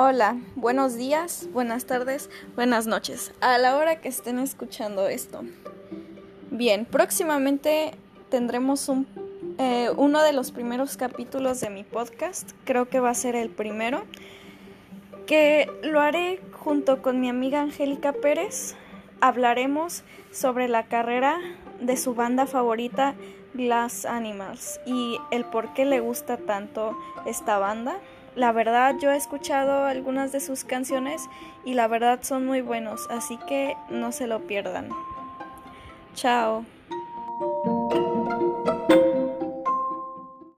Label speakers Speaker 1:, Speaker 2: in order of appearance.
Speaker 1: Hola, buenos días, buenas tardes, buenas noches, a la hora que estén escuchando esto. Bien, próximamente tendremos un, eh, uno de los primeros capítulos de mi podcast, creo que va a ser el primero, que lo haré junto con mi amiga Angélica Pérez. Hablaremos sobre la carrera de su banda favorita, Glass Animals, y el por qué le gusta tanto esta banda la verdad yo he escuchado algunas de sus canciones y la verdad son muy buenos, así que no se lo pierdan. Chao.